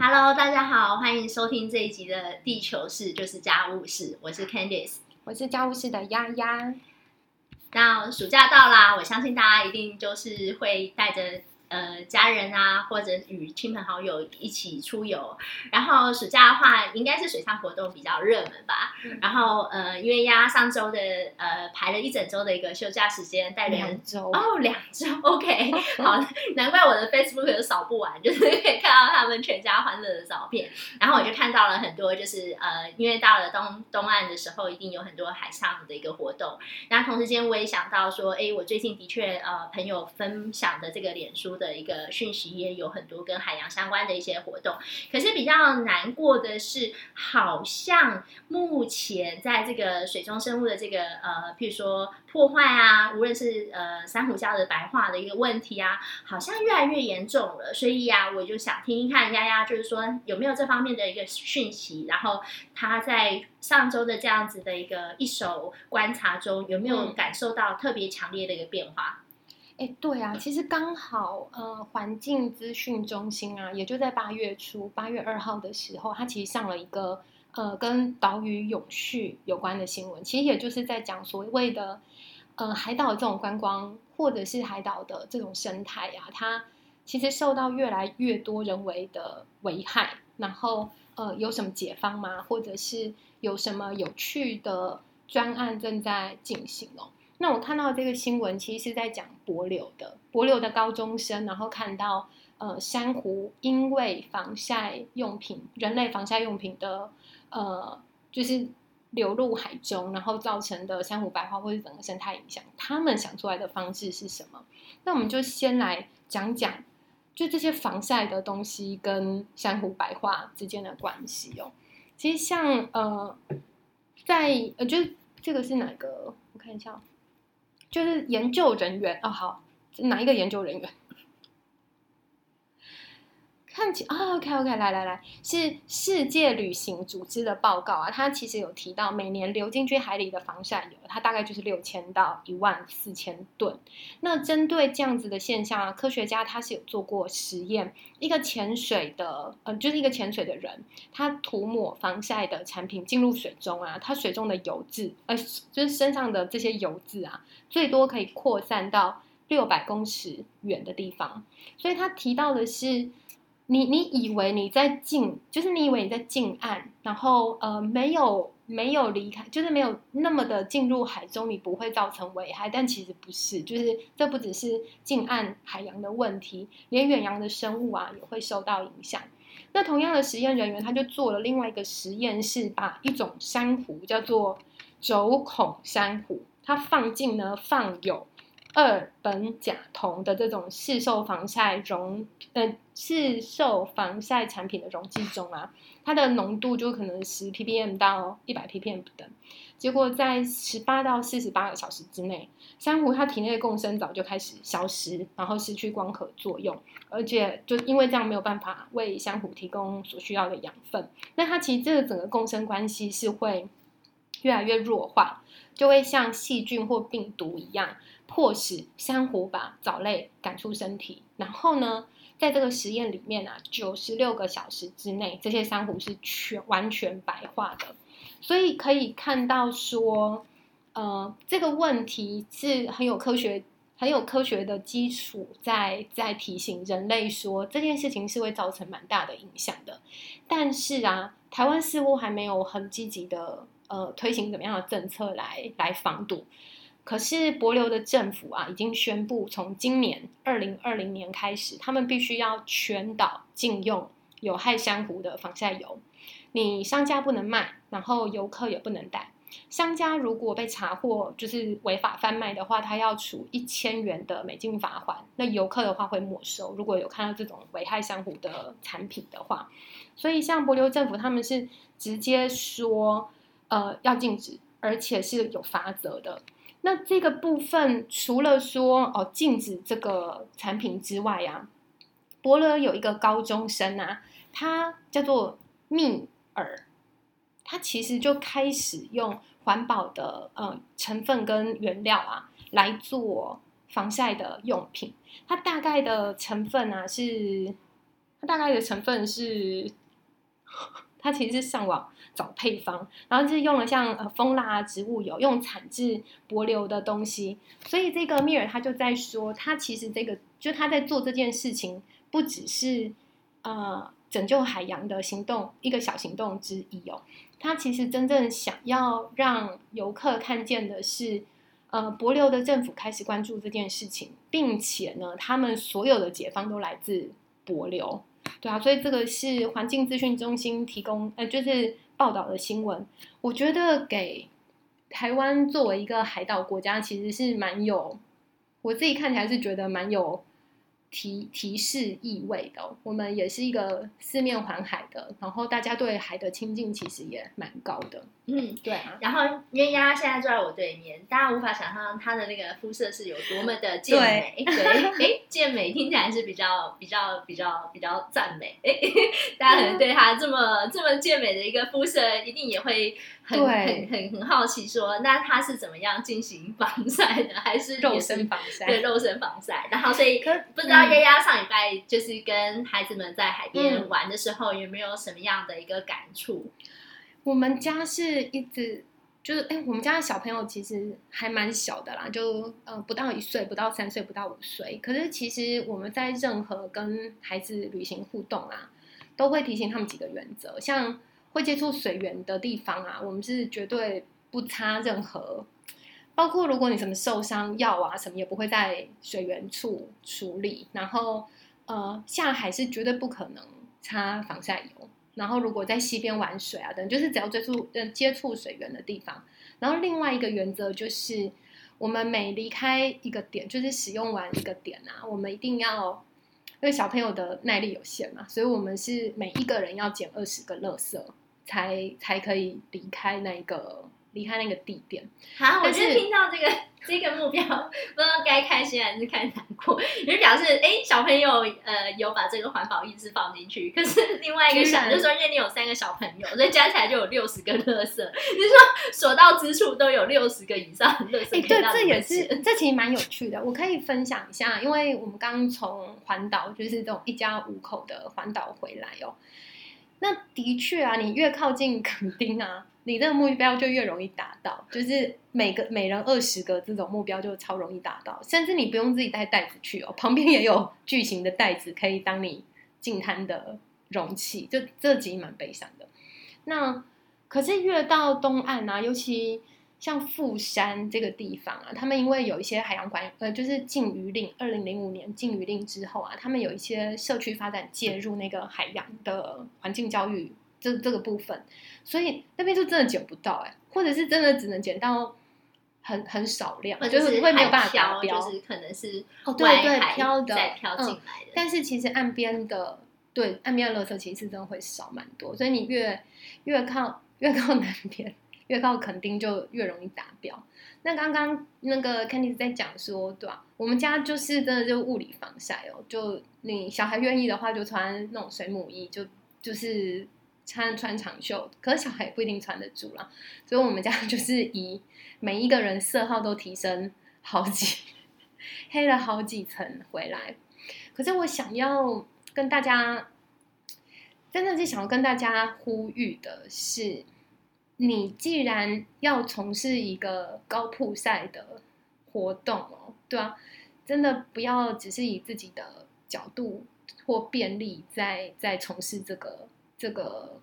Hello，大家好，欢迎收听这一集的《地球事就是家务事》，我是 Candice，我是家务事的丫丫。那暑假到啦，我相信大家一定就是会带着。呃，家人啊，或者与亲朋好友一起出游，然后暑假的话，应该是水上活动比较热门吧。然后呃，因为丫上周的呃排了一整周的一个休假时间，带两周哦，两周，OK，好，难怪我的 Facebook 都扫不完，就是可以看到他们全家欢乐的照片。然后我就看到了很多，就是呃，因为到了东东岸的时候，一定有很多海上的一个活动。那同时间我也想到说，哎，我最近的确呃，朋友分享的这个脸书。的一个讯息也有很多跟海洋相关的一些活动，可是比较难过的是，好像目前在这个水中生物的这个呃，譬如说破坏啊，无论是呃珊瑚礁的白化的一个问题啊，好像越来越严重了。所以呀，我就想听听看丫丫，就是说有没有这方面的一个讯息，然后他在上周的这样子的一个一手观察中，有没有感受到特别强烈的一个变化？哎，对啊，其实刚好，呃，环境资讯中心啊，也就在八月初，八月二号的时候，它其实上了一个呃跟岛屿永续有关的新闻，其实也就是在讲所谓的呃海岛这种观光，或者是海岛的这种生态啊，它其实受到越来越多人为的危害，然后呃有什么解方吗？或者是有什么有趣的专案正在进行哦？那我看到这个新闻，其实是在讲柏流的柏流的高中生，然后看到呃珊瑚因为防晒用品、人类防晒用品的呃就是流入海中，然后造成的珊瑚白化或者整个生态影响，他们想出来的方式是什么？那我们就先来讲讲，就这些防晒的东西跟珊瑚白化之间的关系哦。其实像呃在呃就是这个是哪个？我看一下。就是研究人员哦，好，哪一个研究人员？看起啊，OK OK，来来来，是世界旅行组织的报告啊，它其实有提到每年流进去海里的防晒油，它大概就是六千到一万四千吨。那针对这样子的现象啊，科学家他是有做过实验，一个潜水的，呃，就是一个潜水的人，他涂抹防晒的产品进入水中啊，他水中的油渍，呃，就是身上的这些油渍啊，最多可以扩散到六百公尺远的地方。所以他提到的是。你你以为你在近，就是你以为你在近岸，然后呃没有没有离开，就是没有那么的进入海中，你不会造成危害，但其实不是，就是这不只是近岸海洋的问题，连远洋的生物啊也会受到影响。那同样的实验人员他就做了另外一个实验，是把一种珊瑚叫做轴孔珊瑚，它放进呢放有。二苯甲酮的这种市售防晒溶，呃，市售防晒产品的溶剂中啊，它的浓度就可能十 ppm 到一百 ppm 不等。结果在十八到四十八个小时之内，珊瑚它体内的共生藻就开始消失，然后失去光合作用，而且就因为这样没有办法为珊瑚提供所需要的养分。那它其实这个整个共生关系是会越来越弱化，就会像细菌或病毒一样。迫使珊瑚把藻类赶出身体，然后呢，在这个实验里面啊，九十六个小时之内，这些珊瑚是全完全白化的。所以可以看到说，呃，这个问题是很有科学、很有科学的基础，在在提醒人类说这件事情是会造成蛮大的影响的。但是啊，台湾似乎还没有很积极的呃推行怎么样的政策来来防堵。可是博流的政府啊，已经宣布从今年二零二零年开始，他们必须要全岛禁用有害珊瑚的防晒油。你商家不能卖，然后游客也不能带。商家如果被查获就是违法贩卖的话，他要处一千元的美金罚款。那游客的话会没收。如果有看到这种危害珊瑚的产品的话，所以像博流政府他们是直接说，呃，要禁止，而且是有罚则的。那这个部分除了说哦禁止这个产品之外呀，博乐有一个高中生啊，他叫做密尔，他其实就开始用环保的呃成分跟原料啊来做防晒的用品。它大概的成分啊是它大概的成分是，它其实是上网找配方，然后是用了像呃蜂蜡、植物油，用产自柏流的东西。所以这个米尔他就在说，他其实这个就他在做这件事情，不只是呃拯救海洋的行动一个小行动之一哦。他其实真正想要让游客看见的是，呃，柏流的政府开始关注这件事情，并且呢，他们所有的解放都来自柏流。对啊，所以这个是环境资讯中心提供，呃，就是报道的新闻。我觉得给台湾作为一个海岛国家，其实是蛮有，我自己看起来是觉得蛮有提提示意味的。我们也是一个四面环海的，然后大家对海的亲近其实也蛮高的。嗯，对啊，然后鸳鸯现在坐在我对面，大家无法想象她的那个肤色是有多么的健美。对，哎，健美听起来是比较比较比较比较赞美。哎，大家可能对她这么这么健美的一个肤色，一定也会很很很很好奇，说那她是怎么样进行防晒的？还是肉身防晒？对，肉身防晒。然后所以不知道丫丫上礼拜就是跟孩子们在海边玩的时候，有没有什么样的一个感触？我们家是一直就是哎，我们家的小朋友其实还蛮小的啦，就呃不到一岁，不到三岁，不到五岁。可是其实我们在任何跟孩子旅行互动啊，都会提醒他们几个原则，像会接触水源的地方啊，我们是绝对不擦任何，包括如果你什么受伤药啊什么，也不会在水源处处理。然后呃下海是绝对不可能擦防晒油。然后，如果在溪边玩水啊，等就是只要接触呃接触水源的地方。然后另外一个原则就是，我们每离开一个点，就是使用完一个点啊，我们一定要，因为小朋友的耐力有限嘛，所以我们是每一个人要捡二十个垃圾，才才可以离开那个离开那个地点。好，我觉得听到这个。这个目标不知道该开心还是该难过，就表示哎，小朋友呃有把这个环保意识放进去。可是另外一个想，就是说因为你有三个小朋友，所以加起来就有六十个乐色。你说所到之处都有六十个以上乐色。哎，对，这也是这其实蛮有趣的。我可以分享一下，因为我们刚从环岛，就是这种一家五口的环岛回来哦。那的确啊，你越靠近垦丁啊。你这个目标就越容易达到，就是每个每人二十个这种目标就超容易达到，甚至你不用自己带袋子去哦，旁边也有巨型的袋子可以当你进摊的容器，就这集蛮悲伤的。那可是越到东岸啊，尤其像富山这个地方啊，他们因为有一些海洋管呃，就是禁渔令，二零零五年禁渔令之后啊，他们有一些社区发展介入那个海洋的环境教育。这这个部分，所以那边就真的捡不到哎，或者是真的只能捡到很很少量，就是会没有办法达标，就是可能是哦对对漂的漂进来的。但是其实岸边的对岸边的垃圾其实真的会少蛮多，所以你越越靠越靠 南边，越靠垦丁就越容易达标。那刚刚那个 Kenny 在讲说，对吧？我们家就是真的就物理防晒哦，就你小孩愿意的话，就穿那种水母衣，就就是。穿穿长袖，可是小孩也不一定穿得住啦。所以我们家 就是以每一个人色号都提升好几，黑了好几层回来。可是我想要跟大家，真的是想要跟大家呼吁的是，你既然要从事一个高铺赛的活动哦，对啊，真的不要只是以自己的角度或便利在在从事这个。这个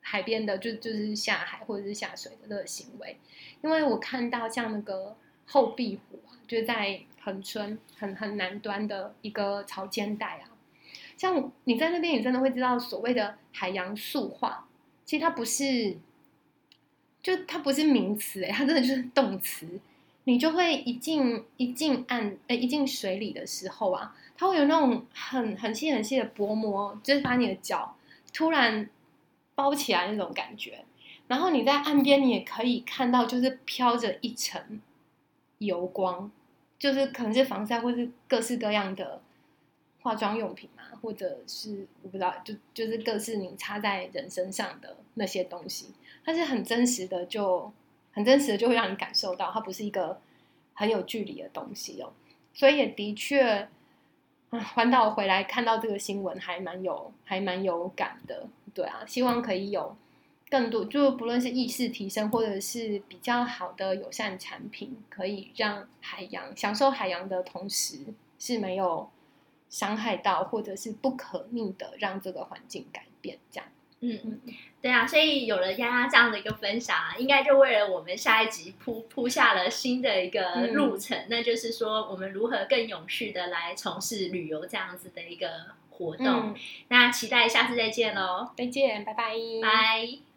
海边的，就就是下海或者是下水的这个行为，因为我看到像那个后壁湖啊，就在横村很很南端的一个潮间带啊，像你在那边，你真的会知道所谓的海洋塑化，其实它不是，就它不是名词，哎，它真的就是动词。你就会一进一进岸，哎，一进水里的时候啊，它会有那种很很细很细的薄膜，就是把你的脚。突然包起来那种感觉，然后你在岸边，你也可以看到，就是飘着一层油光，就是可能是防晒，或是各式各样的化妆用品嘛，或者是我不知道，就就是各式你插在人身上的那些东西，它是很真实的，就很真实的，就会让你感受到它不是一个很有距离的东西哦。所以也的确，环岛回来看到这个新闻，还蛮有还蛮有感的。对啊，希望可以有更多，就不论是意识提升，或者是比较好的友善产品，可以让海洋享受海洋的同时是没有伤害到，或者是不可逆的让这个环境改变这样。嗯嗯，对啊，所以有了丫丫这样的一个分享啊，应该就为了我们下一集铺铺下了新的一个路程，那就是说我们如何更永续的来从事旅游这样子的一个活动。那期待下次再见喽，再见，拜拜，拜。